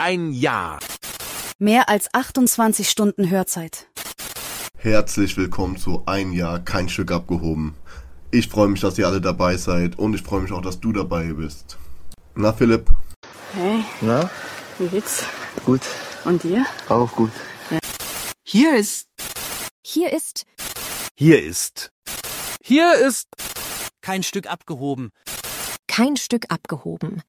Ein Jahr. Mehr als 28 Stunden Hörzeit. Herzlich willkommen zu Ein Jahr, kein Stück abgehoben. Ich freue mich, dass ihr alle dabei seid und ich freue mich auch, dass du dabei bist. Na Philipp? Hey, Na, wie geht's? gut. Und dir? Auch gut. Hier ist. Hier ist Hier ist. Hier ist. Kein Stück abgehoben. Kein Stück abgehoben.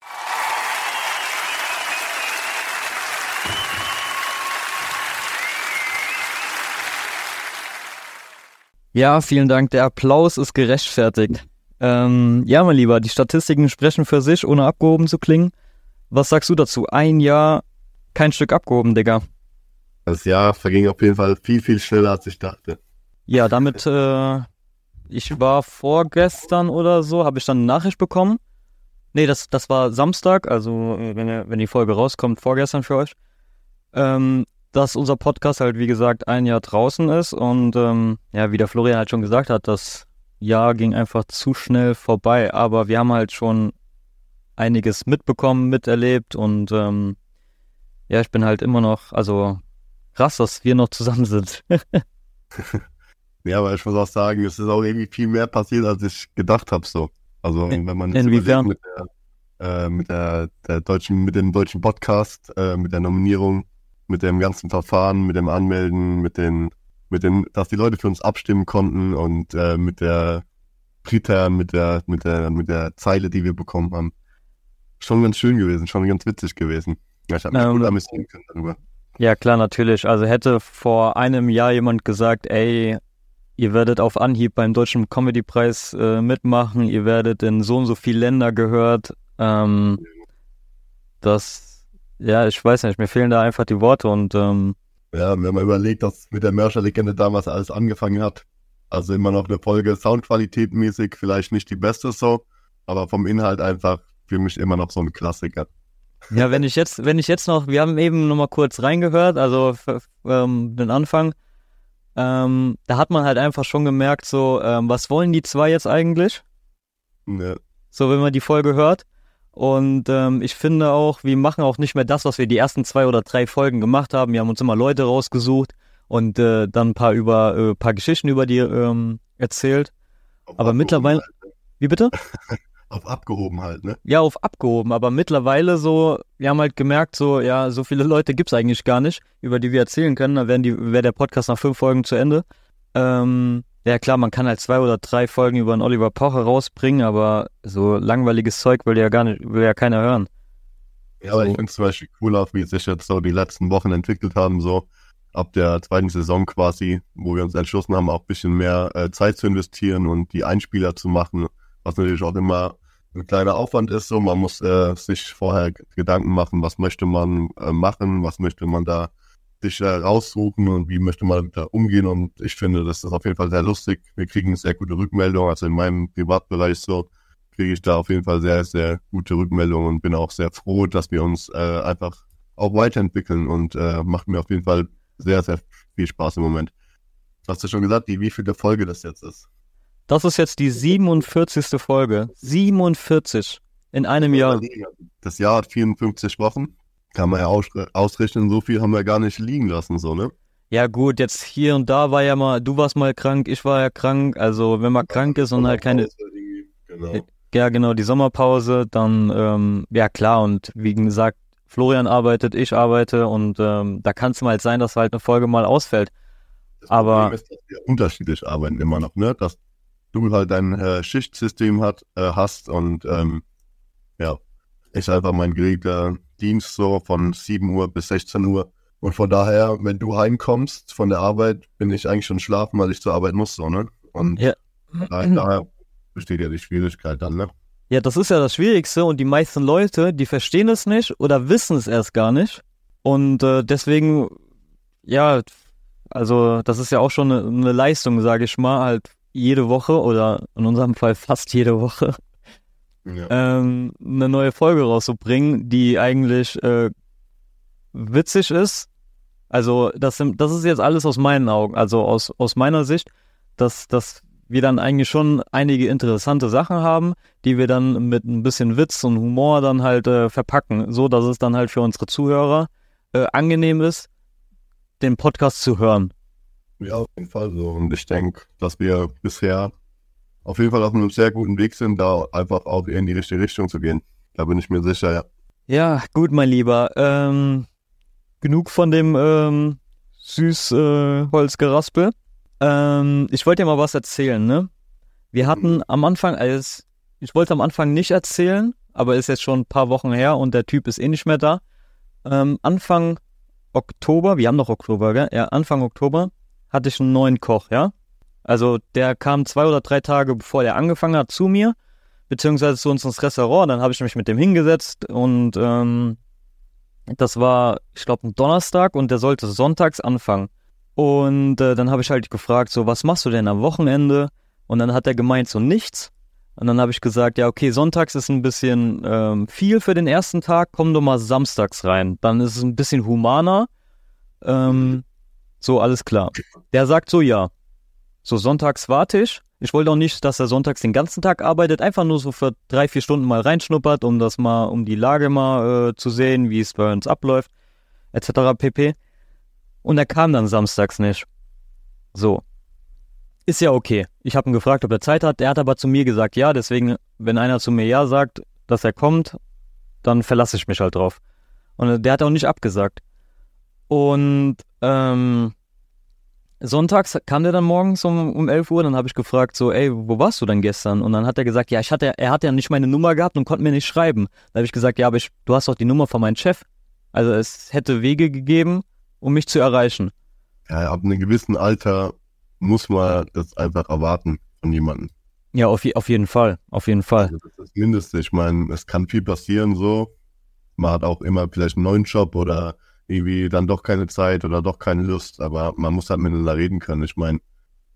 Ja, vielen Dank. Der Applaus ist gerechtfertigt. Ähm, ja, mein Lieber, die Statistiken sprechen für sich, ohne abgehoben zu klingen. Was sagst du dazu? Ein Jahr, kein Stück abgehoben, Digga. Das Jahr verging auf jeden Fall viel, viel schneller, als ich dachte. Ja, damit, äh, ich war vorgestern oder so, habe ich dann eine Nachricht bekommen. Nee, das, das war Samstag, also äh, wenn, wenn die Folge rauskommt, vorgestern für euch. Ähm, dass unser Podcast halt, wie gesagt, ein Jahr draußen ist und ähm, ja, wie der Florian halt schon gesagt hat, das Jahr ging einfach zu schnell vorbei, aber wir haben halt schon einiges mitbekommen, miterlebt und ähm, ja, ich bin halt immer noch, also krass, dass wir noch zusammen sind. Ja, aber ich muss auch sagen, es ist auch irgendwie viel mehr passiert, als ich gedacht habe. So. Also wenn man jetzt inwiefern? mit der, äh, mit der, der deutschen, mit dem deutschen Podcast, äh, mit der Nominierung, mit dem ganzen Verfahren, mit dem Anmelden, mit den, mit den, dass die Leute für uns abstimmen konnten und äh, mit der Brita, mit der, mit der, mit der Zeile, die wir bekommen haben. Schon ganz schön gewesen, schon ganz witzig gewesen. Ja, ich habe mich Ähm, gut amüsieren können darüber. Ja, klar, natürlich. Also hätte vor einem Jahr jemand gesagt, ey, ihr werdet auf Anhieb beim Deutschen Comedy-Preis äh, mitmachen, ihr werdet in so und so viele Länder gehört. Ähm, das, ja, ich weiß nicht, mir fehlen da einfach die Worte und ähm, Ja, wenn man überlegt, dass mit der Mörcher-Legende damals alles angefangen hat. Also immer noch eine Folge Soundqualität mäßig, vielleicht nicht die beste so, aber vom Inhalt einfach für mich immer noch so ein Klassiker. ja, wenn ich jetzt, wenn ich jetzt noch, wir haben eben noch mal kurz reingehört, also ähm, den Anfang, ähm, da hat man halt einfach schon gemerkt, so, ähm, was wollen die zwei jetzt eigentlich? Ne, so wenn man die Folge hört. Und ähm, ich finde auch, wir machen auch nicht mehr das, was wir die ersten zwei oder drei Folgen gemacht haben. Wir haben uns immer Leute rausgesucht und äh, dann ein paar über äh, paar Geschichten über die ähm, erzählt. auf Aber mittlerweile- Abgehobenheit, Wie bitte? ne? Auf abgehoben halt, ne? Ja, auf abgehoben. Aber mittlerweile so, wir haben halt gemerkt, so, ja, so viele Leute gibt's eigentlich gar nicht, über die wir erzählen können. Dann wäre der Podcast nach fünf Folgen zu Ende. Ähm, ja klar, man kann halt zwei oder drei Folgen über einen Oliver Pocher rausbringen, aber so langweiliges Zeug will ja gar nicht, will ja keiner hören. Ja, aber So. ich finde zum Beispiel cool auch, wie sich jetzt so die letzten Wochen entwickelt haben, so ab der zweiten Saison quasi, wo wir uns entschlossen haben, auch ein bisschen mehr äh, Zeit zu investieren und die Einspieler zu machen, was natürlich auch immer ein kleiner Aufwand ist. So, man muss äh, sich vorher Gedanken machen, was möchte man äh, machen, was möchte man da sich äh, raussuchen und wie möchte man da umgehen. Und ich finde, das ist auf jeden Fall sehr lustig. Wir kriegen sehr gute Rückmeldungen. Also in meinem Privatbereich so kriege ich da auf jeden Fall sehr, sehr gute Rückmeldungen und bin auch sehr froh, dass wir uns äh, einfach auch weiterentwickeln und äh, macht mir auf jeden Fall sehr, sehr viel Spaß im Moment. Hast du schon gesagt, wie, wie viele Folge das jetzt ist? Das ist jetzt die 47. Folge. 47 in einem Jahr. Das Jahr hat 54 Wochen. Kann man ja ausre- ausrechnen, so viel haben wir gar nicht liegen lassen, so, ne? Ja gut, jetzt hier und da war ja mal, du warst mal krank, ich war ja krank. Also wenn man krank ist und halt keine, Genau. ja genau, die Sommerpause, dann, ähm, ja klar. Und wie gesagt, Florian arbeitet, ich arbeite und ähm, da kann es mal halt sein, dass halt eine Folge mal ausfällt. Das aber- Problem ist, dass wir unterschiedlich arbeiten immer noch, ne? Dass du halt dein äh, Schichtsystem hat, äh, hast und ähm, ja, ist einfach mein geregelter Dienst so von 7 Uhr bis 16 Uhr. Und von daher, wenn du heimkommst von der Arbeit, bin ich eigentlich schon schlafen, weil ich zur Arbeit muss, so, ne? Und Ja. daher, daher besteht ja die Schwierigkeit dann, ne? Ja, das ist ja das Schwierigste und die meisten Leute, die verstehen es nicht oder wissen es erst gar nicht. Und äh, deswegen, ja, also das ist ja auch schon eine, eine Leistung, sage ich mal, halt jede Woche oder in unserem Fall fast jede Woche Ja. ähm, eine neue Folge rauszubringen, die eigentlich äh, witzig ist. Also das, sind- das ist jetzt alles aus meinen Augen, also aus, aus meiner Sicht, dass, dass wir dann eigentlich schon einige interessante Sachen haben, die wir dann mit ein bisschen Witz und Humor dann halt äh, verpacken, so dass es dann halt für unsere Zuhörer äh, angenehm ist, den Podcast zu hören. Ja, auf jeden Fall so. Und ich denke, dass wir bisher auf jeden Fall auf einem sehr guten Weg sind, da einfach auch in die richtige Richtung zu gehen. Da bin ich mir sicher, ja. Ja, gut, mein Lieber. Ähm, genug von dem ähm, Süßholzgeraspel. Äh, ähm, ich wollte dir mal was erzählen, ne? Wir hatten am Anfang, also ich wollte am Anfang nicht erzählen, aber ist jetzt schon ein paar Wochen her und der Typ ist eh nicht mehr da. Ähm, Anfang Oktober, wir haben noch Oktober, gell? Ja, Anfang Oktober hatte ich einen neuen Koch, ja? Also der kam zwei oder drei Tage bevor der angefangen hat zu mir, beziehungsweise zu uns ins Restaurant. Dann habe ich mich mit dem hingesetzt und ähm, das war, ich glaube, ein Donnerstag und der sollte sonntags anfangen. Und äh, dann habe ich halt gefragt, so, was machst du denn am Wochenende? Und dann hat er gemeint, so nichts. Und dann habe ich gesagt, ja, okay, sonntags ist ein bisschen ähm, viel für den ersten Tag, komm doch mal samstags rein. Dann ist es ein bisschen humaner. Ähm, so, alles klar. Der sagt so, ja. So, sonntags warte ich. Ich wollte auch nicht, dass er sonntags den ganzen Tag arbeitet, einfach nur so für drei, vier Stunden mal reinschnuppert, um das mal, um die Lage mal äh, zu sehen, wie es bei uns abläuft, etc. pp. Und er kam dann samstags nicht. So. Ist ja okay. Ich habe ihn gefragt, ob er Zeit hat. Er hat aber zu mir gesagt, ja. Deswegen, wenn einer zu mir ja sagt, dass er kommt, dann verlasse ich mich halt drauf. Und der hat auch nicht abgesagt. Und ähm, sonntags kam der dann morgens um, um 11 Uhr. Dann habe ich gefragt, so, ey, wo warst du denn gestern? Und dann hat er gesagt, ja, ich hatte, er hat ja nicht meine Nummer gehabt und konnte mir nicht schreiben. Da habe ich gesagt, ja, aber ich, du hast doch die Nummer von meinem Chef. Also es hätte Wege gegeben, um mich zu erreichen. Ja, ab einem gewissen Alter muss man das einfach erwarten von jemandem. Ja, auf, auf jeden Fall, auf jeden Fall. Also das ist das Mindeste. Ich meine, es kann viel passieren so. Man hat auch immer vielleicht einen neuen Job oder irgendwie dann doch keine Zeit oder doch keine Lust, aber man muss halt miteinander reden können. Ich meine,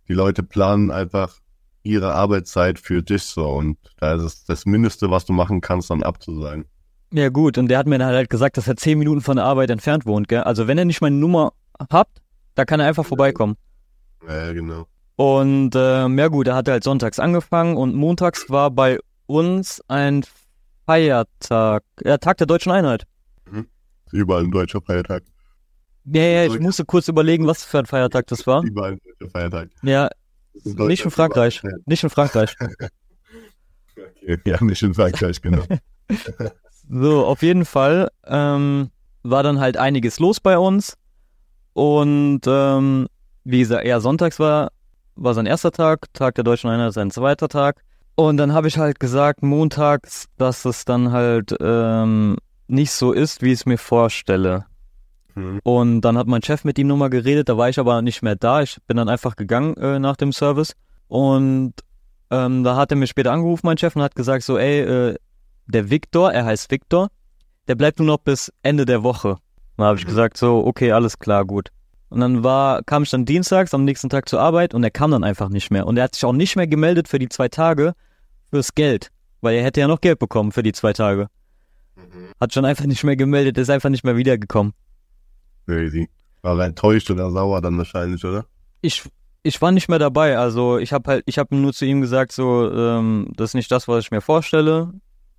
die Leute planen einfach ihre Arbeitszeit für dich so und da ist es das Mindeste, was du machen kannst, dann abzusagen. Ja, gut, und der hat mir dann halt gesagt, dass er zehn Minuten von der Arbeit entfernt wohnt, gell? Also wenn er nicht meine Nummer habt, da kann er einfach vorbeikommen. Ja, genau. Und ähm, ja gut, er hat halt sonntags angefangen und montags war bei uns ein Feiertag, ja, Tag der deutschen Einheit. Überall ein deutscher Feiertag. Ja, ja, ich musste kurz überlegen, was für ein Feiertag das war. Überall ein deutscher Feiertag. Ja, nicht in Frankreich. Nicht in Frankreich. okay, ja, nicht in Frankreich, genau. So, auf jeden Fall ähm, war dann halt einiges los bei uns. Und ähm, wie gesagt, eher sonntags war, war sein erster Tag, Tag der Deutschen Einheit sein zweiter Tag. Und dann habe ich halt gesagt, montags, dass es dann halt ähm, nicht so ist, wie ich es mir vorstelle. Mhm. Und dann hat mein Chef mit ihm nochmal geredet, da war ich aber nicht mehr da. Ich bin dann einfach gegangen äh, nach dem Service. Und ähm, da hat er mich später angerufen, mein Chef, und hat gesagt so, ey, äh, der Viktor, er heißt Viktor, der bleibt nur noch bis Ende der Woche. Dann habe ich gesagt, so, okay, alles klar, gut. Und dann war, kam ich dann dienstags am nächsten Tag zur Arbeit und er kam dann einfach nicht mehr. Und er hat sich auch nicht mehr gemeldet für die zwei Tage fürs Geld, weil er hätte ja noch Geld bekommen für die zwei Tage. Mhm. Hat schon einfach nicht mehr gemeldet, ist einfach nicht mehr wiedergekommen. Crazy. War er enttäuscht oder sauer dann wahrscheinlich, oder? Ich, ich war nicht mehr dabei. Also ich habe halt, ich habe nur zu ihm gesagt, so, ähm, das ist nicht das, was ich mir vorstelle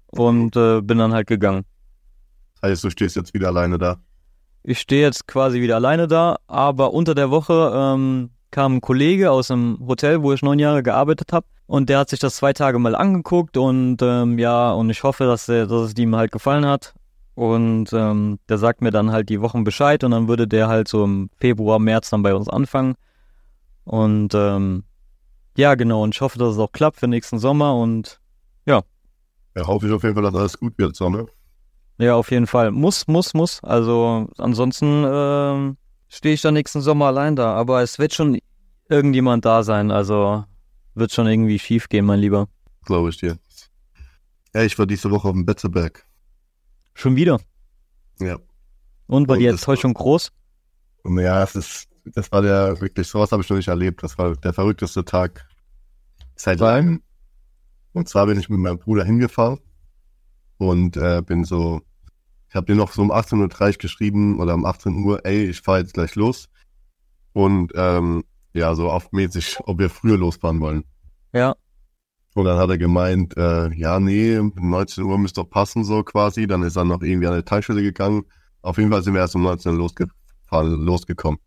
und äh, bin dann halt gegangen. Das heißt, du stehst jetzt wieder alleine da? Ich stehe jetzt quasi wieder alleine da, aber unter der Woche ähm, kam ein Kollege aus einem Hotel, wo ich neun Jahre gearbeitet habe und der hat sich das zwei Tage mal angeguckt und ähm, ja, und ich hoffe, dass, der, dass es ihm halt gefallen hat. Und ähm, der sagt mir dann halt die Wochen Bescheid und dann würde der halt so im Februar, März dann bei uns anfangen. Und ähm, ja, genau, und ich hoffe, dass es auch klappt für nächsten Sommer und ja, ja, hoffe ich auf jeden Fall, dass alles gut wird, so, ne? Ja, auf jeden Fall. Muss, muss, muss. Also ansonsten äh, stehe ich dann nächsten Sommer allein da. Aber es wird schon irgendjemand da sein. Also wird schon irgendwie schief gehen, mein Lieber. Glaube ich dir. Ja, ich war diese Woche auf dem Betzeberg. Schon wieder? Ja. Und war Und die Enttäuschung groß? Ja, es ist, das war der wirklich, sowas habe ich noch nicht erlebt. Das war der verrückteste Tag seit langem. Und zwar bin ich mit meinem Bruder hingefahren und äh, bin so, ich habe dir noch so um 18.30 Uhr geschrieben oder um 18 Uhr, ey, ich fahre jetzt gleich los. Und ähm, ja, so oftmäßig, ob wir früher losfahren wollen. Ja. Und dann hat er gemeint, äh, ja, nee, 19 Uhr müsste doch passen, so quasi. Dann ist er noch irgendwie an eine Teilstelle gegangen. Auf jeden Fall sind wir erst um 19 Uhr losgefahren, losgekommen.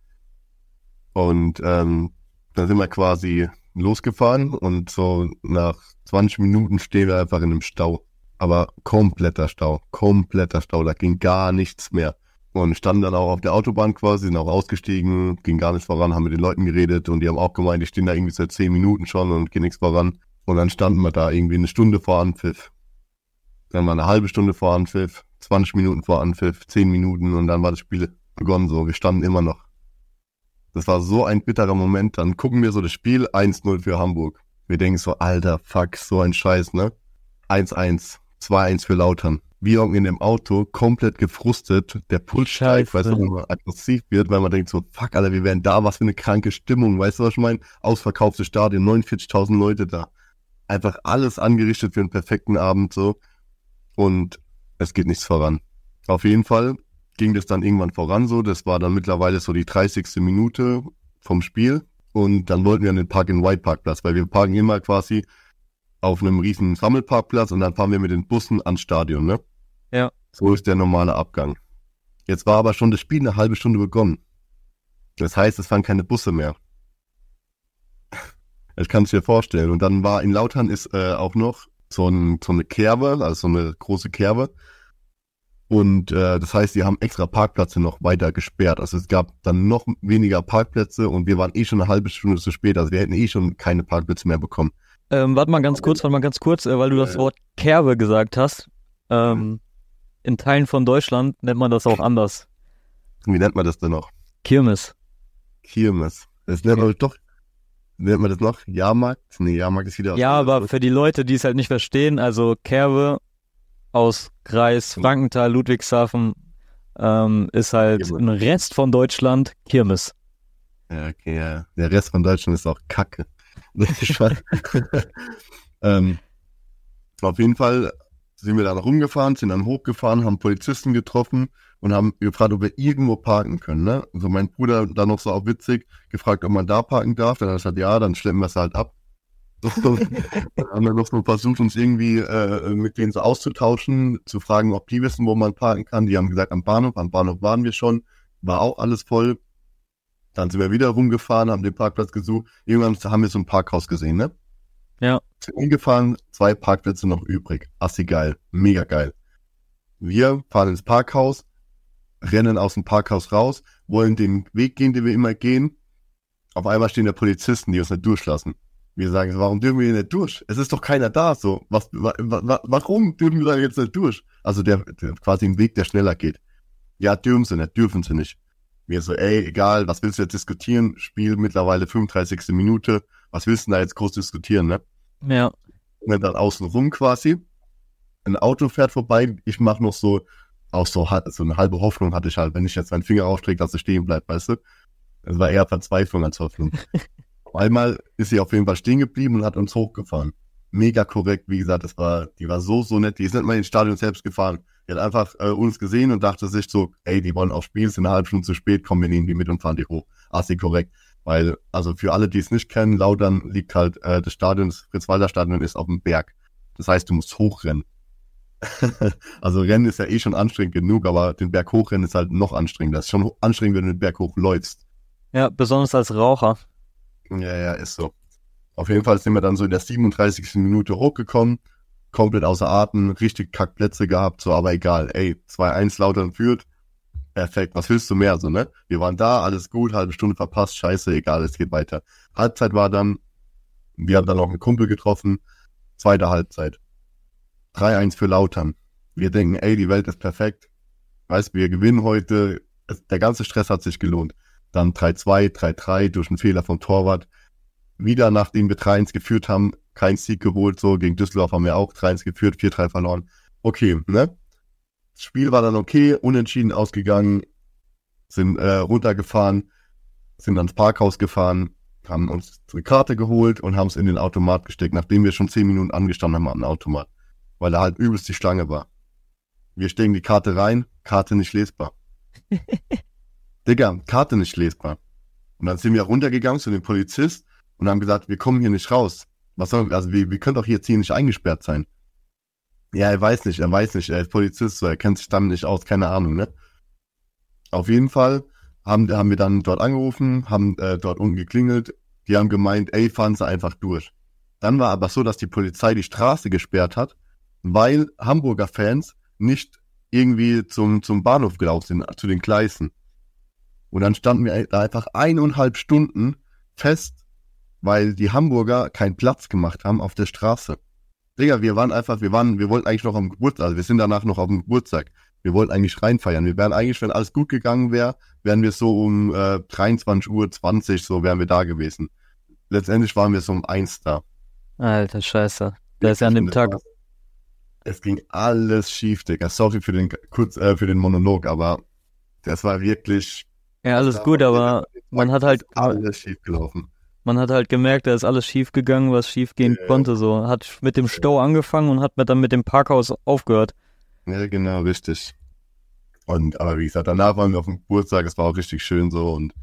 Und ähm, dann sind wir quasi losgefahren und so nach 20 Minuten stehen wir einfach in einem Stau. Aber kompletter Stau, kompletter Stau, da ging gar nichts mehr. Und standen dann auch auf der Autobahn quasi, sind auch ausgestiegen, ging gar nichts voran, haben mit den Leuten geredet und die haben auch gemeint, die stehen da irgendwie seit 10 Minuten schon und geht nichts voran. Und dann standen wir da irgendwie eine Stunde vor Anpfiff. Dann war eine halbe Stunde vor Anpfiff, 20 Minuten vor Anpfiff, 10 Minuten und dann war das Spiel begonnen so. Wir standen immer noch. Das war so ein bitterer Moment. Dann gucken wir so das Spiel 1-0 für Hamburg. Wir denken so, alter, fuck, so ein Scheiß, ne? 1-1, 2-1 für Lautern. Wir hocken in dem Auto, komplett gefrustet, der Puls steigt, weißt du, wenn man aggressiv wird, weil man denkt so, fuck, Alter, wir wären da, was für eine kranke Stimmung, weißt du, was ich meine? Ausverkauftes Stadion, 49.000 Leute da. Einfach alles angerichtet für einen perfekten Abend, so. Und es geht nichts voran. Auf jeden Fall ging das dann irgendwann voran so. Das war dann mittlerweile so die 30. Minute vom Spiel. Und dann wollten wir an den Park in White Parkplatz, weil wir parken immer quasi auf einem riesen Sammelparkplatz und dann fahren wir mit den Bussen ans Stadion, ne? Ja. So ist der normale Abgang. Jetzt war aber schon das Spiel eine halbe Stunde begonnen. Das heißt, es fahren keine Busse mehr. Das kannst du dir vorstellen. Und dann war in Lautern ist äh, auch noch so, ein, so eine Kerbe, also so eine große Kerbe. Und äh, das heißt, die haben extra Parkplätze noch weiter gesperrt. Also es gab dann noch weniger Parkplätze und wir waren eh schon eine halbe Stunde zu spät. Also wir hätten eh schon keine Parkplätze mehr bekommen. Ähm, warte mal ganz kurz, warte mal ganz kurz, äh, weil du das Wort Kerbe gesagt hast. Ähm, in Teilen von Deutschland nennt man das auch anders. Wie nennt man das denn noch? Kirmes. Kirmes. Das nennt man doch, nennt man das noch? Jahrmarkt? Nee, Jahrmarkt ist wieder Ja, aber für die Leute, die es halt nicht verstehen, also Kerbe aus Kreis Frankenthal, Ludwigshafen, ähm, ist halt Kirmes. ein Rest von Deutschland Kirmes. Ja, okay, ja. Der Rest von Deutschland ist auch Kacke. ähm, auf jeden Fall sind wir dann rumgefahren, sind dann hochgefahren, haben Polizisten getroffen und haben gefragt, ob wir irgendwo parken können. Ne? Also mein Bruder dann noch so auch witzig gefragt, ob man da parken darf. Dann hat er gesagt, ja, dann schleppen wir es halt ab. dann haben wir noch so versucht, uns irgendwie äh, mit denen so auszutauschen, zu fragen, ob die wissen, wo man parken kann. Die haben gesagt, am Bahnhof. Am Bahnhof waren wir schon, war auch alles voll. Dann sind wir wieder rumgefahren, haben den Parkplatz gesucht. Irgendwann haben wir so ein Parkhaus gesehen, ne? Ja. Sind umgefahren, zwei Parkplätze noch übrig. Assi geil, mega geil. Wir fahren ins Parkhaus, rennen aus dem Parkhaus raus, wollen den Weg gehen, den wir immer gehen. Auf einmal stehen da Polizisten, die uns nicht durchlassen. Wir sagen, so, warum dürfen wir hier nicht durch? Es ist doch keiner da, so. Was, wa, wa, warum dürfen wir da jetzt nicht durch? Also der, der quasi ein Weg, der schneller geht. Ja, dürfen sie nicht, dürfen sie nicht. Wir so, ey, egal, was willst du jetzt diskutieren? Spiel mittlerweile 35. Minute. Was willst du da jetzt groß diskutieren, ne? Ja. Und dann außen rum quasi. Ein Auto fährt vorbei. Ich mach noch so, auch so, so eine halbe Hoffnung hatte ich halt, wenn ich jetzt meinen Finger aufstrecke, dass er stehen bleibt, weißt du? Das war eher Verzweiflung als Hoffnung. Einmal ist sie auf jeden Fall stehen geblieben und hat uns hochgefahren. Mega korrekt, wie gesagt, das war, die war so, so nett. Die ist nicht mal ins Stadion selbst gefahren. Die hat einfach äh, uns gesehen und dachte sich so, ey, die wollen auch spielen, sind eine halbe Stunde zu spät, kommen wir nehmen die mit und fahren die hoch. Assi korrekt. Weil, also für alle, die es nicht kennen, Lautern liegt halt, äh, das Stadion, das Fritz-Walter-Stadion ist auf dem Berg. Das heißt, du musst hochrennen. also Rennen ist ja eh schon anstrengend genug, aber den Berg hochrennen ist halt noch anstrengender. Das ist schon ho- anstrengend, wenn du den Berg hochläufst. Ja, besonders als Raucher. Ja, ja, ist so. Auf jeden Fall sind wir dann so in der 37. Minute hochgekommen, komplett außer Atem, richtig Kackplätze gehabt, so, aber egal, ey, 2-1 Lautern führt, perfekt, was willst du mehr, so, ne? Wir waren da, alles gut, halbe Stunde verpasst, scheiße, egal, es geht weiter. Halbzeit war dann, wir haben dann noch einen Kumpel getroffen, zweite Halbzeit. 3-1 für Lautern. Wir denken, ey, die Welt ist perfekt. Weißt, wir gewinnen heute, der ganze Stress hat sich gelohnt. Dann 3-2, 3-3 durch einen Fehler vom Torwart. Wieder nachdem wir 3-1 geführt haben, kein Sieg geholt, so gegen Düsseldorf haben wir auch 3-1 geführt, 4-3 verloren. Okay, ne? Das Spiel war dann okay, unentschieden ausgegangen, sind äh, runtergefahren, sind ans Parkhaus gefahren, haben uns eine Karte geholt und haben es in den Automat gesteckt, nachdem wir schon 10 Minuten angestanden haben am Automat, weil da halt übelst die Schlange war. Wir stecken die Karte rein, Karte nicht lesbar. Digga, Karte nicht lesbar. Und dann sind wir runtergegangen zu dem Polizist und haben gesagt, wir kommen hier nicht raus. Was soll, also wir, wir können doch jetzt hier nicht eingesperrt sein. Ja, er weiß nicht, er weiß nicht, er ist Polizist, er kennt sich damit nicht aus, keine Ahnung, ne? Auf jeden Fall haben, haben wir dann dort angerufen, haben äh, dort unten geklingelt, die haben gemeint, ey, fahren Sie einfach durch. Dann war aber so, dass die Polizei die Straße gesperrt hat, weil Hamburger Fans nicht irgendwie zum, zum Bahnhof gelaufen sind, zu den Gleisen. Und dann standen wir da einfach eineinhalb Stunden fest, weil die Hamburger keinen Platz gemacht haben auf der Straße. Digga, wir waren einfach, wir waren, wir wollten eigentlich noch am Geburtstag, also wir sind danach noch auf dem Geburtstag. Wir wollten eigentlich reinfeiern. Wir wären eigentlich, wenn alles gut gegangen wäre, wären wir so um äh, 23 Uhr 20, so wären wir da gewesen. Letztendlich waren wir so um eins da. Alter Scheiße. Der ist ja an dem Tag. Es ging alles schief, Digga. Sorry für den kurz äh, für den Monolog, aber das war wirklich. Ja, alles gut, aber man hat halt alles schief gelaufen. Man hat halt gemerkt, da ist alles schief gegangen, was schief gehen Ja. konnte. So hat mit dem Stau angefangen und hat dann mit dem Parkhaus aufgehört. Ja, genau, richtig. Und aber wie gesagt, danach waren wir auf dem Geburtstag, es war auch richtig schön so und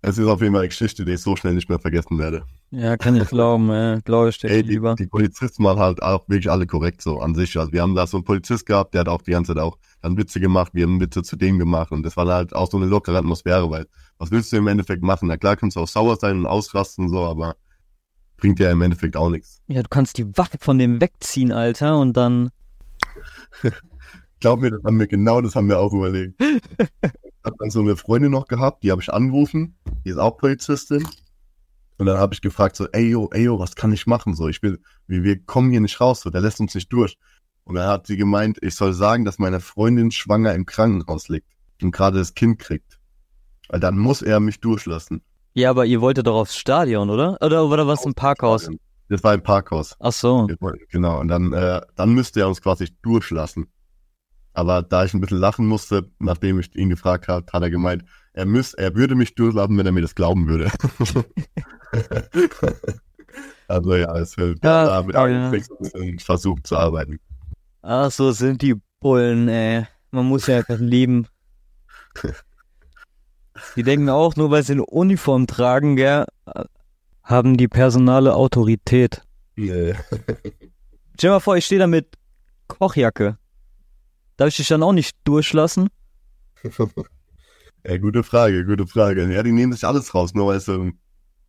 es ist auf jeden Fall eine Geschichte, die ich so schnell nicht mehr vergessen werde. Ja, kann ich glauben, äh, glaube ich dir Ey, die, lieber. die Polizisten waren halt auch wirklich alle korrekt so an sich. Also wir haben da so einen Polizist gehabt, der hat auch die ganze Zeit auch dann Witze gemacht, wir haben Witze zu dem gemacht und das war halt auch so eine lockere Atmosphäre, weil was willst du im Endeffekt machen? Na klar kannst du auch sauer sein und ausrasten so, aber bringt ja im Endeffekt auch nichts. Ja, du kannst die Waffe von dem wegziehen, Alter, und dann. Glaub mir, das haben wir genau, das haben wir auch überlegt. ich hab dann so eine Freundin noch gehabt, die habe ich angerufen, die ist auch Polizistin. Und dann habe ich gefragt so, ey yo, ey yo, was kann ich machen? So, ich will, wir, wir kommen hier nicht raus, so, der lässt uns nicht durch. Und dann hat sie gemeint, ich soll sagen, dass meine Freundin schwanger im Krankenhaus liegt und gerade das Kind kriegt. Weil dann muss er mich durchlassen. Ja, aber ihr wolltet doch aufs Stadion, oder? Oder, oder was im Parkhaus? Das war im Parkhaus. Ach so. Genau, und dann, äh, dann müsste er uns quasi durchlassen. Aber da ich ein bisschen lachen musste, nachdem ich ihn gefragt habe, hat er gemeint, er müß, er würde mich durchlassen, wenn er mir das glauben würde. also ja, es wird Ja, da mit oh einem ja. Versucht zu arbeiten. Ach so sind die Bullen, ey. Man muss ja einfach lieben. Die denken auch, nur weil sie eine Uniform tragen, gell, haben die personale Autorität. Nee. Stell dir mal vor, ich stehe da mit Kochjacke. Darf ich dich dann auch nicht durchlassen? ja, gute Frage, gute Frage. Ja, die nehmen sich alles raus, nur weil sie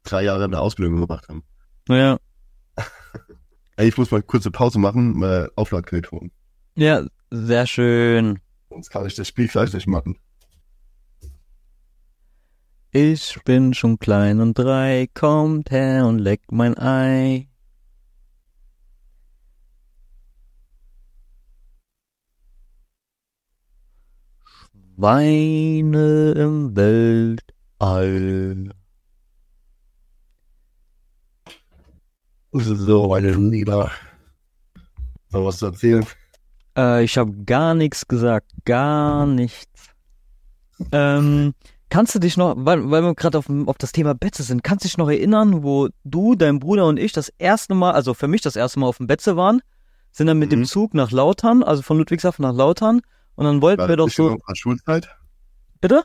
drei Jahre eine Ausbildung gemacht haben. Naja, Ey, ich muss mal kurze Pause machen, mal Aufladgerät holen. ja, sehr schön. Sonst kann ich das Spiel gleich nicht machen. Ich bin schon klein und drei, kommt her und leckt mein Ei. Schweine im Weltall. So, meine Lieder. So was zu erzählen? Äh, ich habe gar nichts gesagt, gar nichts. Ähm, kannst du dich noch, weil, weil wir gerade auf, dem- auf das Thema Betze sind, kannst du dich noch erinnern, wo du, dein Bruder und ich das erste Mal, also für mich das erste Mal auf dem Betze waren, sind dann mit dem Mhm. Zug nach Lautern, also von Ludwigshafen nach Lautern, und dann wollten War wir das doch nicht in so, unserer Schulzeit? bitte?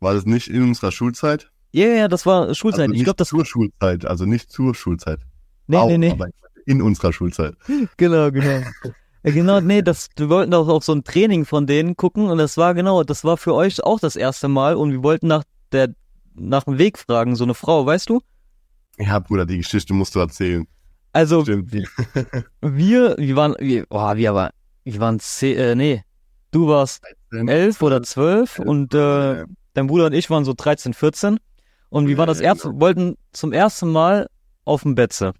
War das nicht in unserer Schulzeit? Ja, ja, das war Schulzeit. Also ich glaube, das, zur Schulzeit, also nicht zur Schulzeit. nee, Auch, nee, nee. Aber in unserer Schulzeit. Genau, genau. Genau, nee, das, wir wollten doch auf so ein Training von denen gucken und das war genau, das war für euch auch das erste Mal und wir wollten nach der, nach dem Weg fragen, so eine Frau, weißt du? Ja, Bruder, die Geschichte musst du erzählen. Also, Stimmt. Wir, wir waren, wir, boah, wir aber, wir waren zehn, äh, nee, du warst elf oder zwölf und äh, dein Bruder und ich waren so 13, 14 und wir waren das Ja, erste, wollten zum ersten Mal auf dem Betze,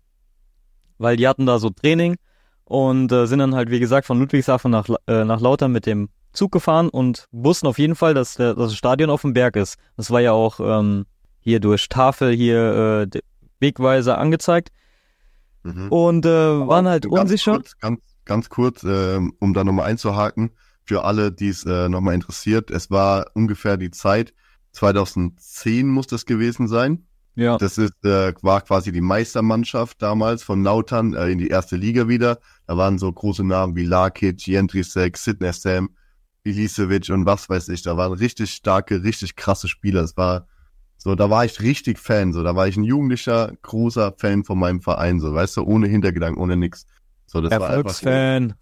weil die hatten da so Training und äh, sind dann halt, wie gesagt, von Ludwigshafen nach, äh, nach Lautern mit dem Zug gefahren und wussten auf jeden Fall, dass der, das Stadion auf dem Berg ist. Das war ja auch ähm, hier durch Tafel hier äh, Wegweiser angezeigt. Mhm. und äh, waren halt unsicher. Kurz, ganz, ganz kurz, ähm, um da nochmal einzuhaken, für alle, die es äh, nochmal interessiert, es war ungefähr die Zeit, 2010 muss das gewesen sein. Ja. Das ist, äh, war quasi die Meistermannschaft damals von Lautern äh, in die erste Liga wieder. Da waren so große Namen wie Larkic, Jendrisek, Sidney Sam, Ilisevic und was weiß ich. Da waren richtig starke, richtig krasse Spieler. Es war So, da war ich richtig Fan, so, da war ich ein jugendlicher, großer Fan von meinem Verein, so, weißt du, ohne Hintergedanken, ohne nix. So, das war einfach, Erfolgsfan.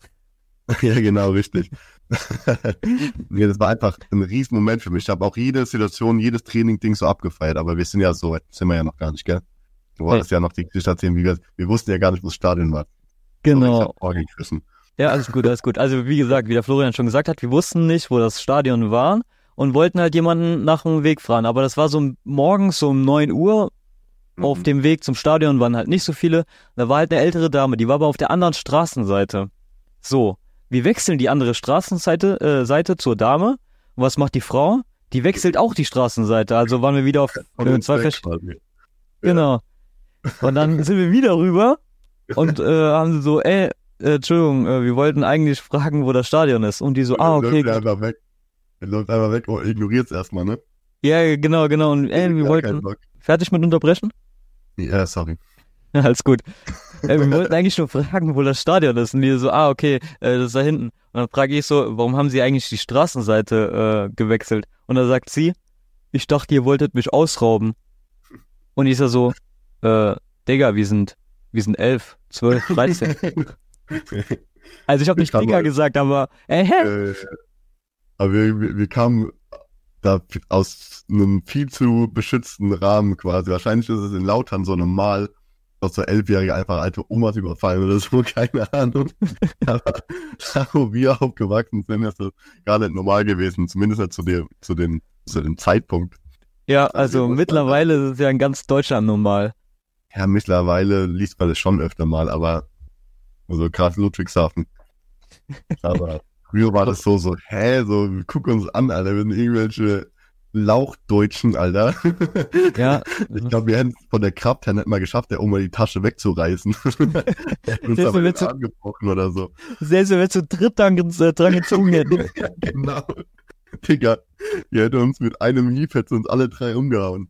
ja, genau, richtig. nee, das war einfach ein riesen Moment für mich. Ich habe auch jede Situation, jedes Training-Ding so abgefeiert, aber wir sind ja so, sind wir ja noch gar nicht, gell? Du wolltest ja noch die Geschichte erzählen, wie wir, wir wussten ja gar nicht, wo das Stadion war. So, ich Genau. vorgegriffen. Ja, alles gut, alles gut. Also wie gesagt, wie der Florian schon gesagt hat, wir wussten nicht, wo das Stadion war und wollten halt jemanden nach dem Weg fragen. Aber das war so morgens so um 9 Uhr. Auf Mhm. dem Weg zum Stadion waren halt nicht so viele. Da war halt eine ältere Dame, die war aber auf der anderen Straßenseite. So, wir wechseln die andere Straßenseite äh, Seite zur Dame. Und was macht die Frau? Die wechselt auch die Straßenseite. Also waren wir wieder auf äh, zwei verschiedene. Genau. Und dann sind wir wieder rüber und äh, haben sie so, ey, äh, Entschuldigung, äh, wir wollten eigentlich fragen, wo das Stadion ist. Und die so, ah, Dann okay. läuft einfach weg. Er läuft einfach weg und ignoriert es erstmal, ne? Ja, genau, genau. Und ey, wir wollten, fertig mit unterbrechen? Ja, sorry. Ja, alles gut. Ey, wir wollten eigentlich nur fragen, wo das Stadion ist. Und die so, ah, okay, äh, das ist da hinten. Und dann frage ich so, warum haben sie eigentlich die Straßenseite äh, gewechselt? Und dann sagt sie, ich dachte, ihr wolltet mich ausrauben. Und ich so, so äh, Digga, wir sind, wir sind elf, zwölf, dreizehn. Also ich habe nicht Digga gesagt, aber äh, hä? äh, aber wir, wir, wir kamen da aus einem viel zu beschützten Rahmen quasi. Wahrscheinlich ist es in Lautern so normal, dass so elfjährige einfach alte Omas überfallen oder so, keine Ahnung. Aber da, wo wir aufgewachsen sind, ist das gar nicht normal gewesen, zumindest zu dem, zu dem, zu dem Zeitpunkt. Ja, also mittlerweile ist es ja in ganz Deutschland normal. Ja, mittlerweile liest man das schon öfter mal, aber also gerade Ludwigshafen. Aber früher war das so, so, hä, so, guck uns an, Alter, wir sind irgendwelche Lauchdeutschen, Alter. Ja, Ich glaube, wir hätten es von der Kraft her nicht mal geschafft, der Oma die Tasche wegzureißen. Der uns aber den Arm gebrochen oder so. selbst wenn wir zu dritt dran, äh, dran gezogen hätten. genau. Digga, die hätte uns mit einem Hieb hätte uns alle drei umgehauen.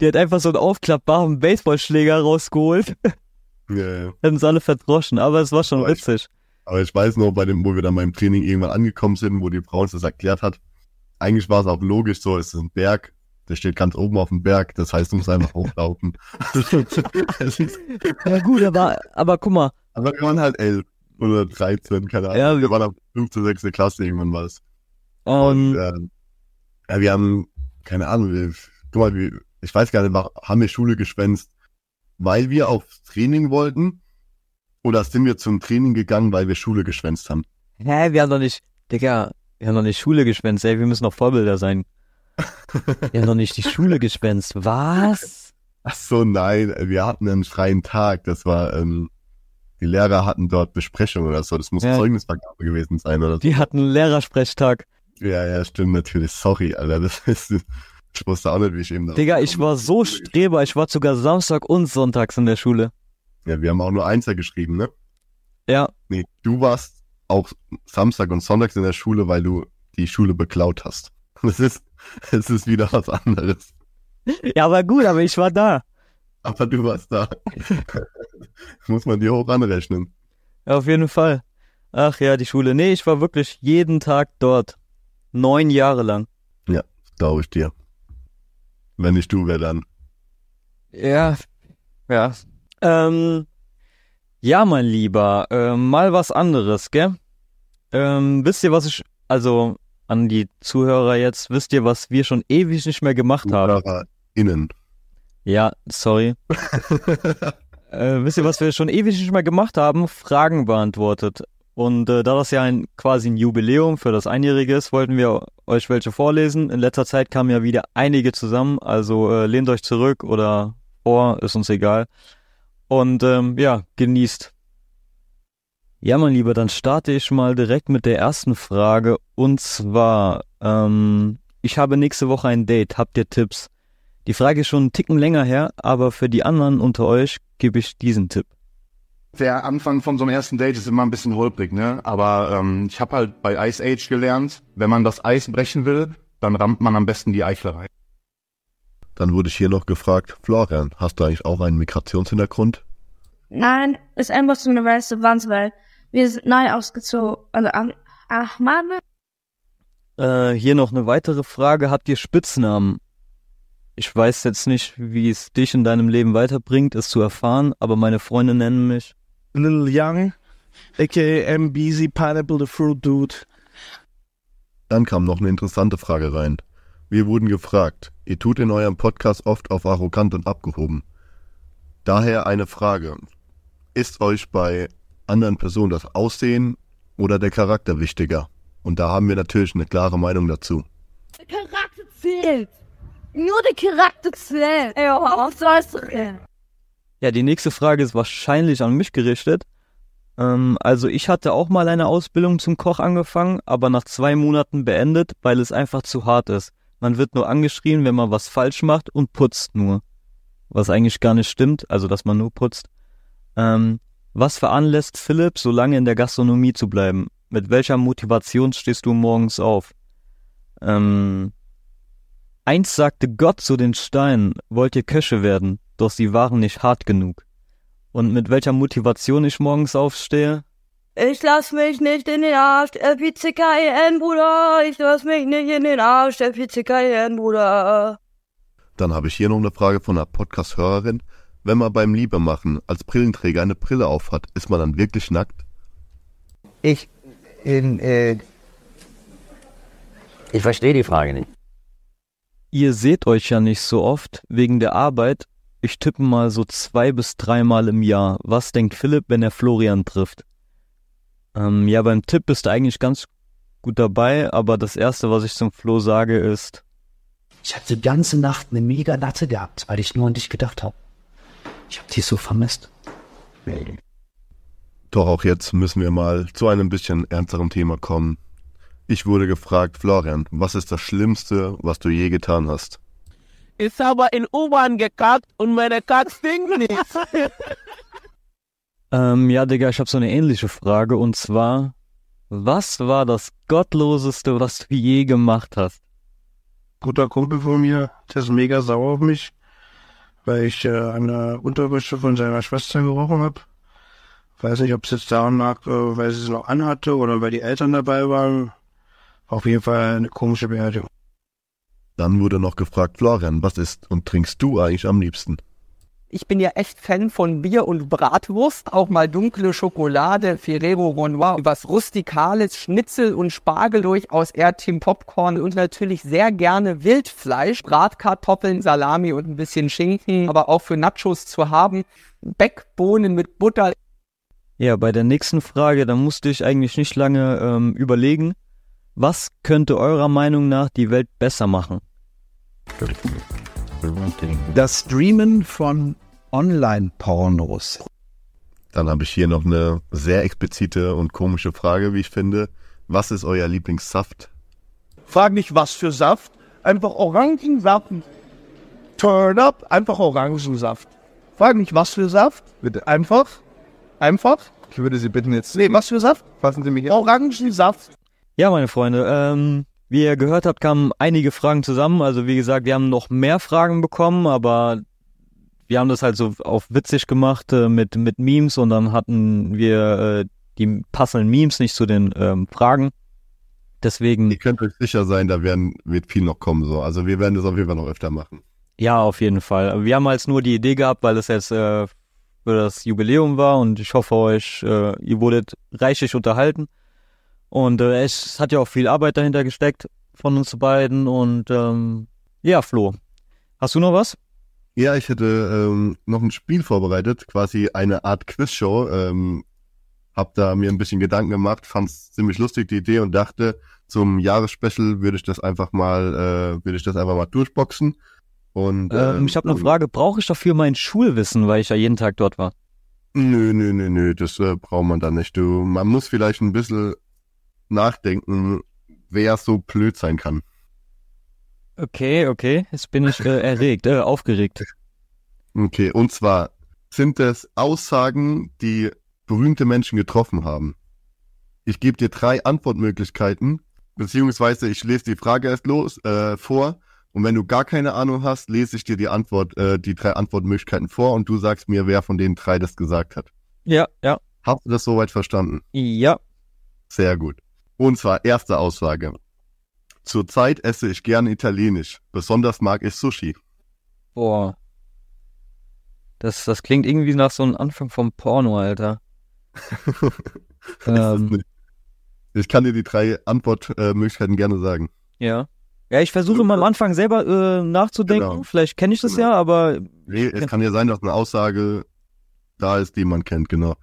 Die hat einfach so einen aufklappbaren Baseballschläger rausgeholt. Ja, ja. Hätten uns alle verdroschen, aber es war schon Aber ich- witzig. Aber ich weiß noch, bei dem, wo wir dann beim Training irgendwann angekommen sind, wo die Frau uns das erklärt hat, eigentlich war es auch logisch so, es ist ein Berg, der steht ganz oben auf dem Berg, das heißt, du musst einfach hochlaufen. Ja gut, aber, aber guck mal, aber wir waren halt elf oder 13, keine Ahnung. Ja, wir waren auf 15, 6. Klasse irgendwann war es. ähm, Und ähm, ja, wir haben, keine Ahnung, wir, guck mal, wir, ich weiß gar nicht, haben wir Schule geschwänzt, weil wir aufs Training wollten? Oder sind wir zum Training gegangen, weil wir Schule geschwänzt haben? hä, wir haben doch nicht, Digga, wir haben doch nicht Schule geschwänzt, ey, wir müssen doch Vorbilder sein. Wir haben doch nicht die Schule geschwänzt. Was? Ach so, nein, wir hatten einen freien Tag. Das war, ähm, die Lehrer hatten dort Besprechung oder so. Das muss Ja. Zeugnisvergabe gewesen sein oder so. Die hatten einen Lehrersprechtag. Ja, ja, stimmt natürlich. Sorry, Alter. Das ist, ich wusste auch nicht, wie ich eben da. Digga, ich war so Streber, ich war sogar Samstag und Sonntags in der Schule. Ja, wir haben auch nur Einser geschrieben, ne? Ja, Nee, du warst auch Samstag und Sonntags in der Schule, weil du die Schule beklaut hast. Das ist, das ist wieder was anderes. ja, aber gut, aber ich war da. Aber du warst da. muss man dir hoch anrechnen. Ja, auf jeden Fall. Ach ja, die Schule. Nee, ich war wirklich jeden Tag dort. Neun Jahre lang. Glaube ich dir. Wenn nicht du, wer dann? Ja, ja. Ähm, ja, mein Lieber, ähm, mal was anderes, gell? Ähm, wisst ihr, was ich, also an die Zuhörer jetzt, wisst ihr, was wir schon ewig nicht mehr gemacht haben? Innen. Ja, sorry. Äh, wisst ihr, was wir schon ewig nicht mehr gemacht haben? Fragen beantwortet. Und äh, da das ja ein quasi ein Jubiläum für das Einjährige ist, wollten wir euch welche vorlesen. In letzter Zeit kamen ja wieder einige zusammen, also äh, lehnt euch zurück oder vor, ist uns egal. Und ähm, ja, genießt. Ja, mein Lieber, dann starte ich mal direkt mit der ersten Frage. Und zwar, ähm, ich habe nächste Woche ein Date. Habt ihr Tipps? Die Frage ist schon einen Ticken länger her, aber für die anderen unter euch gebe ich diesen Tipp. Der Anfang von so einem ersten Date ist immer ein bisschen holprig, ne? Aber ähm, ich habe halt bei Ice Age gelernt, wenn man das Eis brechen will, dann rammt man am besten die Eichel rein. Dann wurde ich hier noch gefragt, Florian, hast du eigentlich auch einen Migrationshintergrund? Nein, ist einfach so eine weiße Wand, weil wir sind neu ausgezogen. Also, ach, Mann, Äh, hier noch eine weitere Frage. Habt ihr Spitznamen? ich weiß jetzt nicht, wie es dich in deinem Leben weiterbringt, es zu erfahren, aber meine Freunde nennen mich Little Young, aka MBZ Pineapple the Fruit Dude. Dann kam noch eine interessante Frage rein. Wir wurden gefragt, ihr tut in eurem Podcast oft auf arrogant und abgehoben. Daher eine Frage. Ist euch bei anderen Personen das Aussehen oder der Charakter wichtiger? Und da haben wir natürlich eine klare Meinung dazu. Der Charakter zählt. Nur der Charakter zählt. Ey, was sollst du denn? Ja, die nächste Frage ist wahrscheinlich an mich gerichtet. Ähm, also ich hatte auch mal eine Ausbildung zum Koch angefangen, aber nach zwei Monaten beendet, weil es einfach zu hart ist. Man wird nur angeschrien, wenn man was falsch macht und putzt nur. Was eigentlich gar nicht stimmt, also dass man nur putzt. Ähm, was veranlässt Philipp, so lange in der Gastronomie zu bleiben? Mit welcher Motivation stehst du morgens auf? Ähm, eins sagte Gott zu den Steinen, wollt ihr Köche werden, doch sie waren nicht hart genug. Und mit welcher Motivation ich morgens aufstehe? Ich lass mich nicht in den Arsch, FICKEN, Bruder. Ich lass mich nicht in den Arsch, FICKEN, Bruder. Dann habe ich hier noch eine Frage von einer Podcast-Hörerin. Wenn man beim Liebemachen als Brillenträger eine Brille aufhat, ist man dann wirklich nackt? Ich, in, äh, ich verstehe die Frage nicht. Ihr seht euch ja nicht so oft wegen der Arbeit. Ich tippe mal so zwei bis dreimal im Jahr. Was denkt Philipp, wenn er Florian trifft? Ähm, ja, beim Tipp bist du eigentlich ganz gut dabei, aber das erste, was ich zum Flo sage, ist. Ich habe die ganze Nacht eine mega Latte gehabt, weil ich nur an dich gedacht habe. Ich habe dich so vermisst. Doch auch jetzt müssen wir mal zu einem bisschen ernsteren Thema kommen. Ich wurde gefragt, Florian, was ist das Schlimmste, was du je getan hast? Ich habe in U-Bahn gekackt und meine Kack stinkt nicht. Ähm, ja, Digga, ich habe so eine ähnliche Frage und zwar, was war das Gottloseste, was du je gemacht hast? Guter Kumpel von mir, der ist mega sauer auf mich, weil ich äh, eine Unterwäsche von seiner Schwester gerochen habe. Weiß nicht, ob es jetzt daran lag, äh, weil sie es noch anhatte oder weil die Eltern dabei waren. Auf jeden Fall eine komische Beerdigung. Dann wurde noch gefragt, Florian, was isst und trinkst du eigentlich am liebsten? Ich bin ja echt Fan von Bier und Bratwurst, auch mal dunkle Schokolade, Ferrero Ronoir, was Rustikales, Schnitzel und Spargel durchaus eher Team Popcorn und natürlich sehr gerne Wildfleisch, Bratkartoffeln, Salami und ein bisschen Schinken, aber auch für Nachos zu haben. Backbohnen mit Butter. Ja, bei der nächsten Frage, da musste ich eigentlich nicht lange ähm, überlegen. Was könnte eurer Meinung nach die Welt besser machen? Das Streamen von Online-Pornos. Dann habe ich hier noch eine sehr explizite und komische Frage, wie ich finde. Was ist euer Lieblingssaft? Frag nicht, was für Saft. Einfach Orangensaft. Turn up, einfach Orangensaft. Frag nicht, was für Saft. Bitte. Einfach. Einfach. Ich würde Sie bitten jetzt. Nee, was für Saft? Fassen Sie mich hier. Orangensaft. Ja, meine Freunde, ähm, wie ihr gehört habt, kamen einige Fragen zusammen. Also wie gesagt, wir haben noch mehr Fragen bekommen, aber wir haben das halt so auf witzig gemacht äh, mit, mit Memes und dann hatten wir äh, die passenden Memes nicht zu den ähm, Fragen. Deswegen. Ihr könnt euch sicher sein, da werden, wird viel noch kommen. So. Also wir werden das auf jeden Fall noch öfter machen. Ja, auf jeden Fall. Wir haben halt nur die Idee gehabt, weil es jetzt äh, für das Jubiläum war und ich hoffe euch, äh, ihr wurdet reichlich unterhalten. Und äh, es hat ja auch viel Arbeit dahinter gesteckt von uns beiden. Und ähm, ja, Flo, hast du noch was? Ja, ich hätte ähm, noch ein Spiel vorbereitet, quasi eine Art Quizshow. Ähm, hab da mir ein bisschen Gedanken gemacht, fand's ziemlich lustig die Idee und dachte, zum Jahresspecial würde ich das einfach mal, äh, würde ich das einfach mal durchboxen. Und ähm, ich habe eine Frage, brauche ich dafür mein Schulwissen, weil ich ja jeden Tag dort war? Nö, nö, nö, nö, das äh, braucht man da nicht. Du, man muss vielleicht ein bisschen nachdenken, wer so blöd sein kann. Okay, okay, jetzt bin ich äh, erregt, äh, aufgeregt. Okay, und zwar sind es Aussagen, die berühmte Menschen getroffen haben. Ich gebe dir drei Antwortmöglichkeiten, beziehungsweise ich lese die Frage erst los äh, vor und wenn du gar keine Ahnung hast, lese ich dir die Antwort, äh, die drei Antwortmöglichkeiten vor und du sagst mir, wer von den drei das gesagt hat. Ja, ja. Hast du das soweit verstanden? Ja. Sehr gut. Und zwar erste Aussage. Zurzeit esse ich gern Italienisch. Besonders mag ich Sushi. Boah. Das, das klingt irgendwie nach so einem Anfang vom Porno, Alter. ähm, ich kann dir die drei Antwortmöglichkeiten gerne sagen. Ja. Ja, ich versuche mal am Anfang selber äh, nachzudenken. Genau. Vielleicht kenne ich das Genau. ja, aber Nee, es kann ja sein, dass eine Aussage da ist, die man kennt, genau.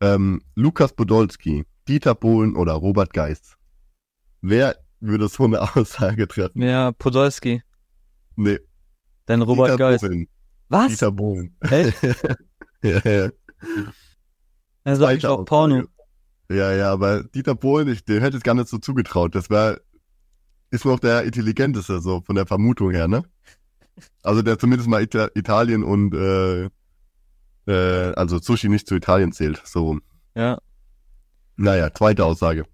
Ähm, Lukas Podolski, Dieter Bohlen oder Robert Geist. Wer würde so eine Aussage treffen? ja, Podolski. Nee. Dann Robert Dieter Geist. Bohlen. Was? Dieter Bohlen. Echt? ja, ja. Er sagt ich auch Porno. Ja, ja, aber Dieter Bohlen, ich, dem hätte ich gar nicht so zugetraut. Das war, ist noch der intelligenteste, so von der Vermutung her, ne? Also der zumindest mal Ita Italien und, äh, äh, also Sushi nicht zu Italien zählt, so. Ja. Naja, zweite Aussage.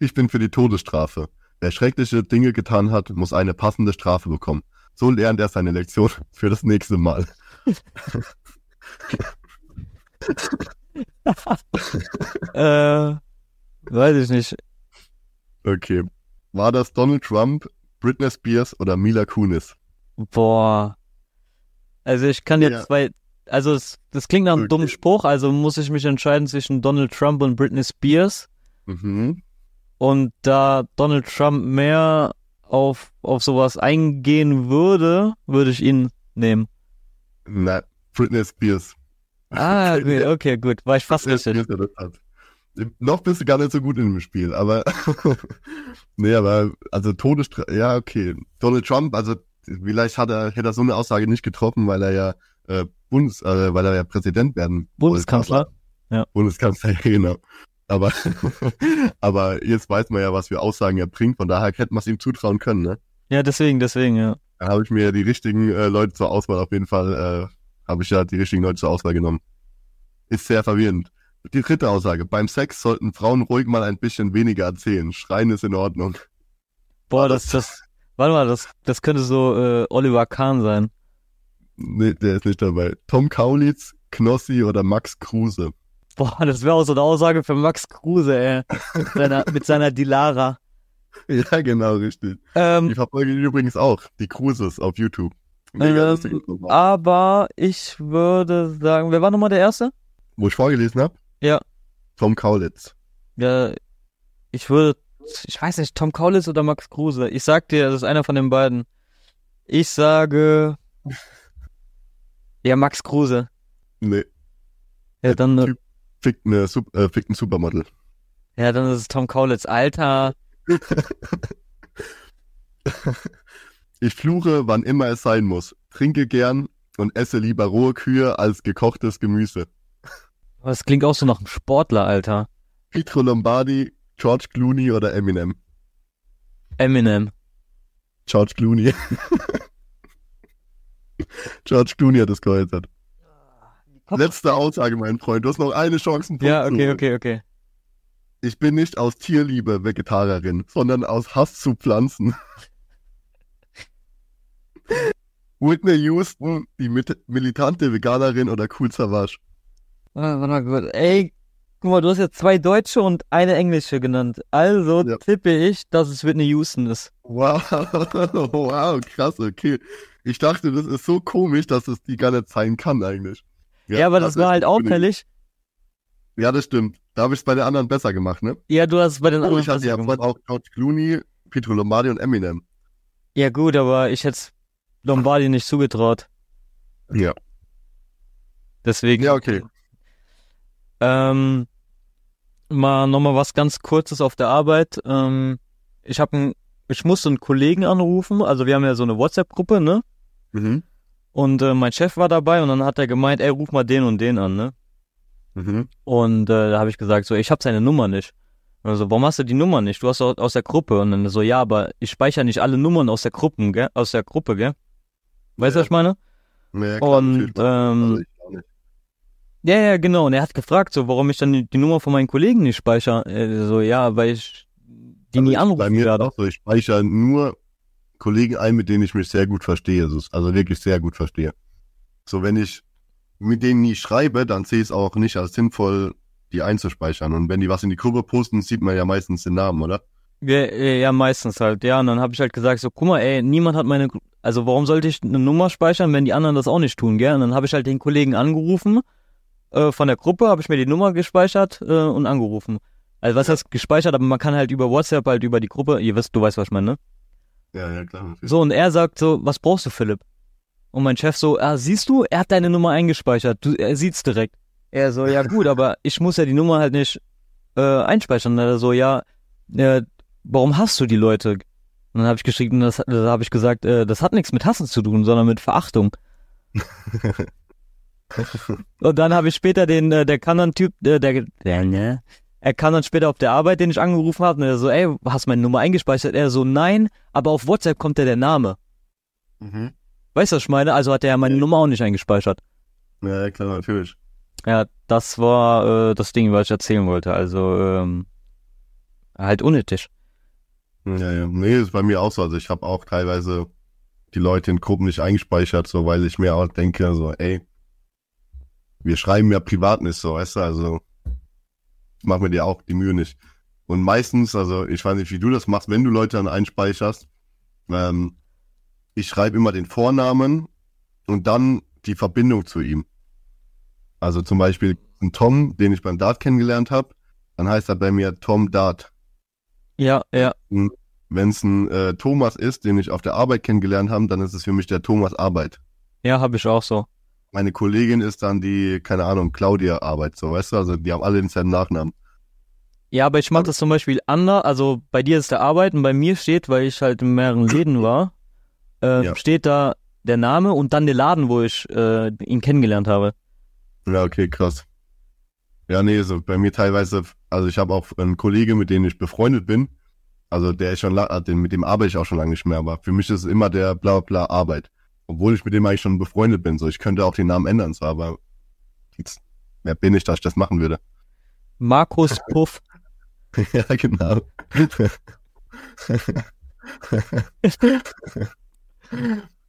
Ich bin für die Todesstrafe. Wer schreckliche Dinge getan hat, muss eine passende Strafe bekommen. So lernt er seine Lektion für das nächste Mal. äh, weiß ich nicht. Okay. War das Donald Trump, Britney Spears oder Mila Kunis? Boah. Also ich kann jetzt Ja. zwei. Also es, das klingt nach einem dummen Spruch, also muss ich mich entscheiden zwischen Donald Trump und Britney Spears. Mhm. Und da Donald Trump mehr auf, auf sowas eingehen würde, würde ich ihn nehmen. Na, Britney Spears. Ah, gut, okay, gut. War ich fast richtig. Hat. Noch bist du gar nicht so gut in dem Spiel, aber nee, aber also Todesstrafe, ja, okay. Donald Trump, also vielleicht hat er, hätte er so eine Aussage nicht getroffen, weil er ja äh, Bundes, äh, weil er ja Präsident werden Bundeskanzler. wollte. Ja. Bundeskanzler, genau. Aber, aber jetzt weiß man ja, was für Aussagen er bringt, von daher hätte man es ihm zutrauen können, ne? Ja, deswegen, deswegen, ja. Da habe ich mir die richtigen äh, Leute zur Auswahl auf jeden Fall, äh, habe ich ja die richtigen Leute zur Auswahl genommen. Ist sehr verwirrend. Die dritte Aussage. Beim Sex sollten Frauen ruhig mal ein bisschen weniger erzählen. Schreien ist in Ordnung. Boah, das, das, warte mal, das, das könnte so äh, Oliver Kahn sein. Nee, der ist nicht dabei. Tom Kaulitz, Knossi oder Max Kruse. Boah, das wäre auch so eine Aussage für Max Kruse, ey. Mit seiner, mit seiner Dilara. Ja, genau, richtig. Ähm, ich verfolge ihn übrigens auch. Die Cruises auf YouTube. Ähm, aber ich würde sagen, wer war nochmal der Erste? Wo ich vorgelesen habe? Ja. Tom Kaulitz. Ja, ich würde, ich weiß nicht, Tom Kaulitz oder Max Kruse. Ich sag dir, das ist einer von den beiden. Ich sage, ja, Max Kruse. Nee. Ja, dann, Typ fickt, eine, äh, fickt ein Supermodel. ja, dann ist es Tom Kaulitz. Alter, Ich fluche, wann immer es sein muss. Trinke gern und esse lieber rohe Kühe als gekochtes Gemüse. das klingt auch so nach einem Sportler, Alter. Pietro Lombardi, George Clooney oder Eminem? Eminem. George Clooney. George Clooney hat es geäußert. Letzte Aussage, mein Freund. Du hast noch eine Chance. Ja, okay, okay, okay. Ich bin nicht aus Tierliebe Vegetarierin, sondern aus Hass zu Pflanzen. Whitney Houston, die mit militante Veganerin oder Cool Savage? Warte mal gut. Ey, guck mal, du hast jetzt zwei Deutsche und eine Englische genannt. Also tippe ich, dass es Whitney Houston ist. Wow, wow, krass, okay. Ich dachte, das ist so komisch, dass es die gar nicht sein kann eigentlich. Ja, aber das war halt auffällig. Ja, das stimmt. Da habe ich es bei den anderen besser gemacht, ne? Ja, du hast es bei den Oh, anderen ich hatte ja gemacht. auch George Clooney, Pietro Lombardi und Eminem. Ja gut, aber ich hätte Lombardi nicht zugetraut. Ja. Deswegen. Ja, okay. Ähm, mal nochmal was ganz Kurzes auf der Arbeit. Ähm, ich habe ich musste einen Kollegen anrufen. Also wir haben ja so eine WhatsApp-Gruppe, ne? Mhm. Und äh, mein Chef war dabei und dann hat er gemeint, ey, ruf mal den und den an, ne? Mhm. Und äh, da habe ich gesagt, so, ich habe seine Nummer nicht. Also, warum hast du die Nummer nicht? Du hast doch aus der Gruppe. Und dann so, ja, aber ich speichere nicht alle Nummern aus der Gruppen, gell? Aus der Gruppe, gell? Weißt du, was ich meine? Ja, klar, und natürlich. Also ähm, ja, ja, genau. Und er hat gefragt, so, warum ich dann die, Nummer von meinen Kollegen nicht speichere. Äh, so, ja, weil ich die nie Also Bei mir werde. auch so, ich speichere nur Kollegen ein, mit denen ich mich sehr gut verstehe. Also, also wirklich sehr gut verstehe. So, wenn ich mit denen nie schreibe, dann sehe ich es auch nicht als sinnvoll, die einzuspeichern. Und wenn die was in die Gruppe posten, sieht man ja meistens den Namen, oder? Ja, ja, meistens halt, ja. Und dann habe ich halt gesagt, so, guck mal, ey, niemand hat meine, also warum sollte ich eine Nummer speichern, wenn die anderen das auch nicht tun, gell? Und dann habe ich halt den Kollegen angerufen, äh, von der Gruppe, habe ich mir die Nummer gespeichert äh, und angerufen. Also was heißt gespeichert, aber man kann halt über WhatsApp halt über die Gruppe, ihr wisst, du weißt, was ich meine, ne? Ja, ja, klar. So, und er sagt so, was brauchst du, Philipp? Und mein Chef so, ah, siehst du, er hat deine Nummer eingespeichert, du, er sieht's direkt. Er so, ja gut, aber ich muss ja die Nummer halt nicht äh, einspeichern. Und er so, ja, äh, warum hast du die Leute? Und dann habe ich geschrieben, das, da habe ich gesagt, äh, das hat nichts mit Hassen zu tun, sondern mit Verachtung. Und dann habe ich später den, äh, der kann dann Typ, äh, der, der, ne? Er kann dann später auf der Arbeit, den ich angerufen habe, und er so, ey, hast meine Nummer eingespeichert? Er so, nein, aber auf WhatsApp kommt ja der Name. Mhm. Weißt du, was ich meine? Also hat er ja meine Nummer auch nicht eingespeichert. Ja, klar, natürlich. Ja, das war äh, das Ding, was ich erzählen wollte. Also, ähm, halt unnötig. Ja, ja. Nee, ist bei mir auch so. Also ich habe auch teilweise die Leute in Gruppen nicht eingespeichert, so weil ich mir auch denke, so, ey, wir schreiben ja privat nicht so, weißt du, also mach mir dir auch die Mühe nicht. Und meistens, also ich weiß nicht, wie du das machst, wenn du Leute dann einspeicherst, ähm, ich schreibe immer den Vornamen und dann die Verbindung zu ihm. Also zum Beispiel ein Tom, den ich beim Dart kennengelernt habe, dann heißt er bei mir Tom Dart. Ja, ja. Wenn es ein äh, Thomas ist, den ich auf der Arbeit kennengelernt habe, dann ist es für mich der Thomas Arbeit. Ja, habe ich auch so. Meine Kollegin ist dann die, keine Ahnung, Claudia Arbeit, so, weißt du? Also die haben alle denselben Nachnamen. Ja, aber ich mache das zum Beispiel anders. Also bei dir ist der Arbeit und bei mir steht, weil ich halt in mehreren Läden war, äh, Ja. steht da der Name und dann der Laden, wo ich äh, ihn kennengelernt habe. Ja, okay, krass. Ja, nee, so bei mir teilweise, also ich habe auch einen Kollege, mit dem ich befreundet bin, also der ist schon, mit dem arbeite ich auch schon lange nicht mehr, aber für mich ist es immer der bla bla Arbeit. Obwohl ich mit dem eigentlich schon befreundet bin, so ich könnte auch den Namen ändern, so, aber jetzt, wer bin ich, dass ich das machen würde? Markus Puff. ja, genau.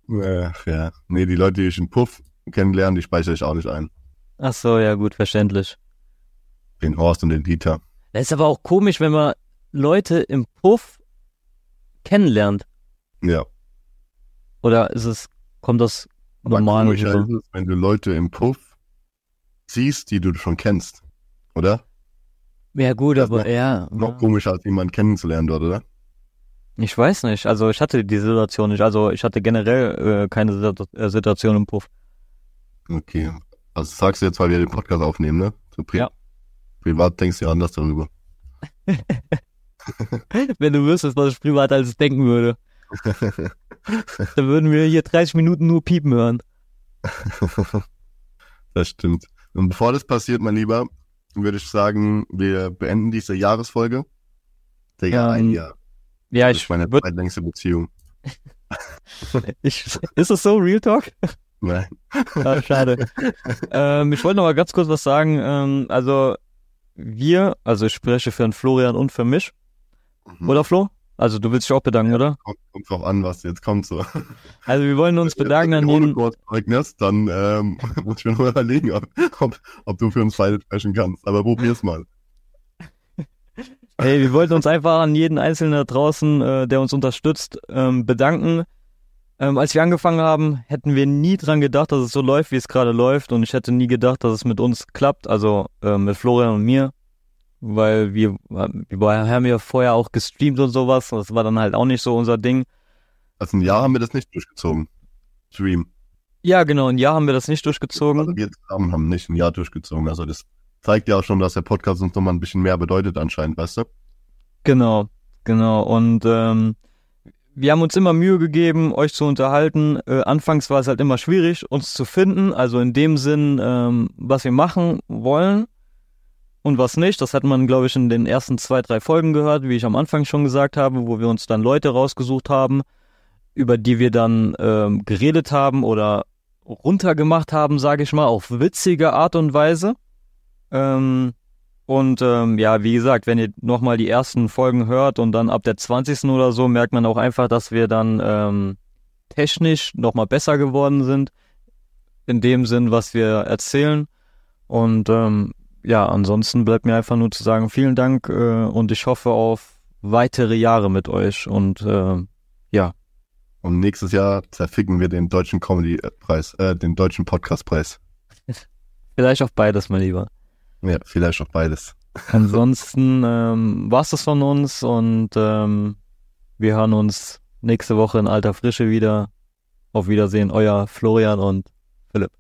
Ach, ja. Nee, die Leute, die ich in Puff kennenlerne, die speichere ich auch nicht ein. Ach so, ja gut, verständlich. Den Horst und den Dieter. Das ist aber auch komisch, wenn man Leute im Puff kennenlernt. Ja. Oder ist es, kommt das normal? Komischer rüber? ist es, wenn du Leute im Puff siehst, die du schon kennst, oder? Ja gut, aber noch, ja. Noch komischer, als jemanden kennenzulernen dort, oder? Ich weiß nicht. Also ich hatte die Situation nicht. Also ich hatte generell äh, keine Situ- äh, Situation im Puff. Okay. Also das sagst du jetzt, weil wir den Podcast aufnehmen, ne? So pri Ja. Privat denkst du ja anders darüber. Wenn du wüsstest, was ich privat alles denken würde. Dann würden wir hier 30 Minuten nur piepen hören. das stimmt. Und bevor das passiert, mein Lieber, würde ich sagen, wir beenden diese Jahresfolge. Digga, ein Ähm, Jahr. Ja, Das ich ist meine würd- zweitlängste Beziehung. Ich, ist es so, Real Talk? Nein. Ah, schade. ähm, ich wollte noch mal ganz kurz was sagen. Ähm, also wir, also ich spreche für den Florian und für mich. Oder Flo? Also du willst dich auch bedanken, oder? Kommt, kommt drauf an, was jetzt kommt so. Also wir wollen uns bedanken an jeden. Zeugnis, dann ähm, muss ich mir nur überlegen, ob, ob, ob du für uns beide sprechen kannst. Aber probier's mal. Hey, wir wollten uns einfach an jeden Einzelnen da draußen, äh, der uns unterstützt, ähm, bedanken. Ähm, als wir angefangen haben, hätten wir nie dran gedacht, dass es so läuft, wie es gerade läuft. Und ich hätte nie gedacht, dass es mit uns klappt, also äh, mit Florian und mir. Weil wir, wir haben ja vorher auch gestreamt und sowas. Das war dann halt auch nicht so unser Ding. Also ein Jahr haben wir das nicht durchgezogen. Stream. Ja, genau, ein Jahr haben wir das nicht durchgezogen. Also wir zusammen haben nicht ein Jahr durchgezogen. Also das zeigt ja auch schon, dass der Podcast uns nochmal ein bisschen mehr bedeutet anscheinend, weißt du? Genau, genau. Und ähm, wir haben uns immer Mühe gegeben, euch zu unterhalten. Äh, anfangs war es halt immer schwierig, uns zu finden. Also in dem Sinn, ähm, was wir machen wollen und was nicht. Das hat man, glaube ich, in den ersten zwei, drei Folgen gehört, wie ich am Anfang schon gesagt habe, wo wir uns dann Leute rausgesucht haben, über die wir dann ähm, geredet haben oder runtergemacht haben, sage ich mal, auf witzige Art und Weise. Ähm, und ähm, ja, wie gesagt, wenn ihr nochmal die ersten Folgen hört und dann ab der 20. oder so, merkt man auch einfach, dass wir dann ähm, technisch nochmal besser geworden sind. In dem Sinn, was wir erzählen. Und ähm, ja, ansonsten bleibt mir einfach nur zu sagen, vielen Dank äh, und ich hoffe auf weitere Jahre mit euch und äh, ja. Und nächstes Jahr zerficken wir den deutschen Comedy-Preis, äh, den deutschen Podcast-Preis. Vielleicht auch beides, mein Lieber. Ja, vielleicht auch beides. Ansonsten ähm, war es das von uns und ähm, wir hören uns nächste Woche in alter Frische wieder. Auf Wiedersehen, euer Florian und Philipp.